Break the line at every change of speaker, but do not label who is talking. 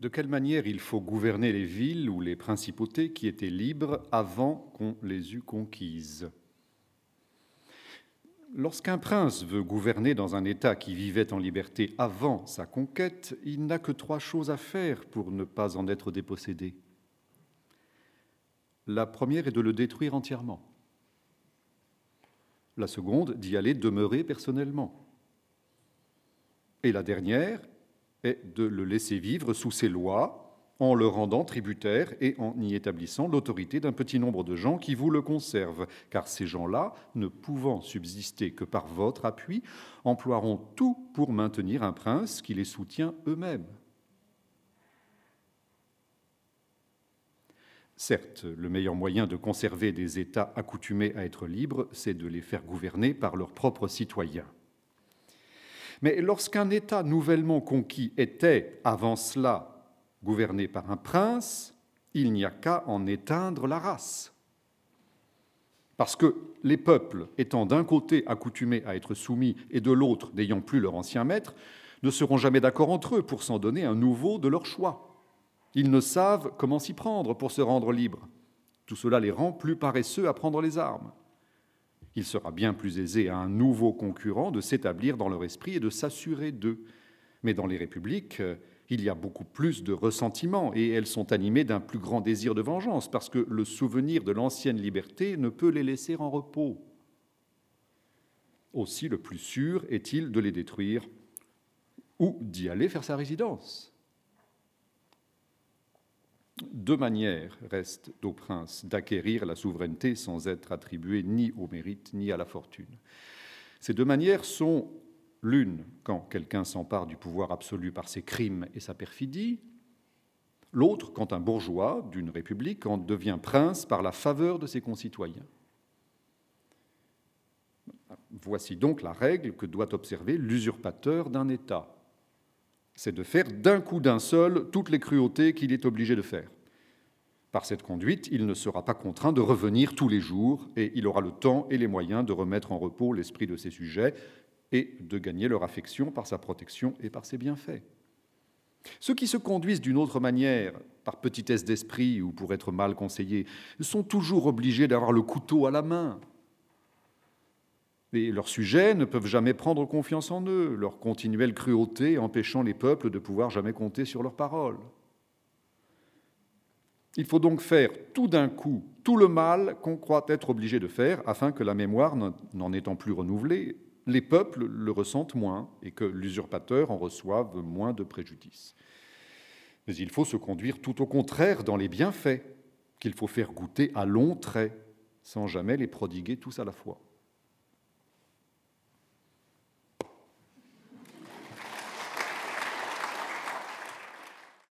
de quelle manière il faut gouverner les villes ou les principautés qui étaient libres avant qu'on les eût conquises? Lorsqu'un prince veut gouverner dans un État qui vivait en liberté avant sa conquête, il n'a que trois choses à faire pour ne pas en être dépossédé. La première est de le détruire entièrement. La seconde, d'y aller demeurer personnellement. Et la dernière est de le laisser vivre sous ses lois en le rendant tributaire et en y établissant l'autorité d'un petit nombre de gens qui vous le conservent, car ces gens-là, ne pouvant subsister que par votre appui, emploieront tout pour maintenir un prince qui les soutient eux-mêmes. Certes, le meilleur moyen de conserver des États accoutumés à être libres, c'est de les faire gouverner par leurs propres citoyens. Mais lorsqu'un État nouvellement conquis était, avant cela, gouverné par un prince, il n'y a qu'à en éteindre la race. Parce que les peuples, étant d'un côté accoutumés à être soumis et de l'autre n'ayant plus leur ancien maître, ne seront jamais d'accord entre eux pour s'en donner un nouveau de leur choix. Ils ne savent comment s'y prendre pour se rendre libres. Tout cela les rend plus paresseux à prendre les armes. Il sera bien plus aisé à un nouveau concurrent de s'établir dans leur esprit et de s'assurer d'eux. Mais dans les républiques, il y a beaucoup plus de ressentiment et elles sont animées d'un plus grand désir de vengeance parce que le souvenir de l'ancienne liberté ne peut les laisser en repos. Aussi, le plus sûr est-il de les détruire ou d'y aller faire sa résidence. Deux manières restent au prince d'acquérir la souveraineté sans être attribuée ni au mérite ni à la fortune. Ces deux manières sont l'une quand quelqu'un s'empare du pouvoir absolu par ses crimes et sa perfidie, l'autre quand un bourgeois d'une république en devient prince par la faveur de ses concitoyens. Voici donc la règle que doit observer l'usurpateur d'un État c'est de faire d'un coup d'un seul toutes les cruautés qu'il est obligé de faire. Par cette conduite, il ne sera pas contraint de revenir tous les jours et il aura le temps et les moyens de remettre en repos l'esprit de ses sujets et de gagner leur affection par sa protection et par ses bienfaits. Ceux qui se conduisent d'une autre manière, par petitesse d'esprit ou pour être mal conseillés, sont toujours obligés d'avoir le couteau à la main et leurs sujets ne peuvent jamais prendre confiance en eux, leur continuelle cruauté empêchant les peuples de pouvoir jamais compter sur leurs paroles. Il faut donc faire tout d'un coup tout le mal qu'on croit être obligé de faire afin que la mémoire n'en étant plus renouvelée, les peuples le ressentent moins et que l'usurpateur en reçoive moins de préjudice. Mais il faut se conduire tout au contraire dans les bienfaits qu'il faut faire goûter à longs traits sans jamais les prodiguer tous à la fois.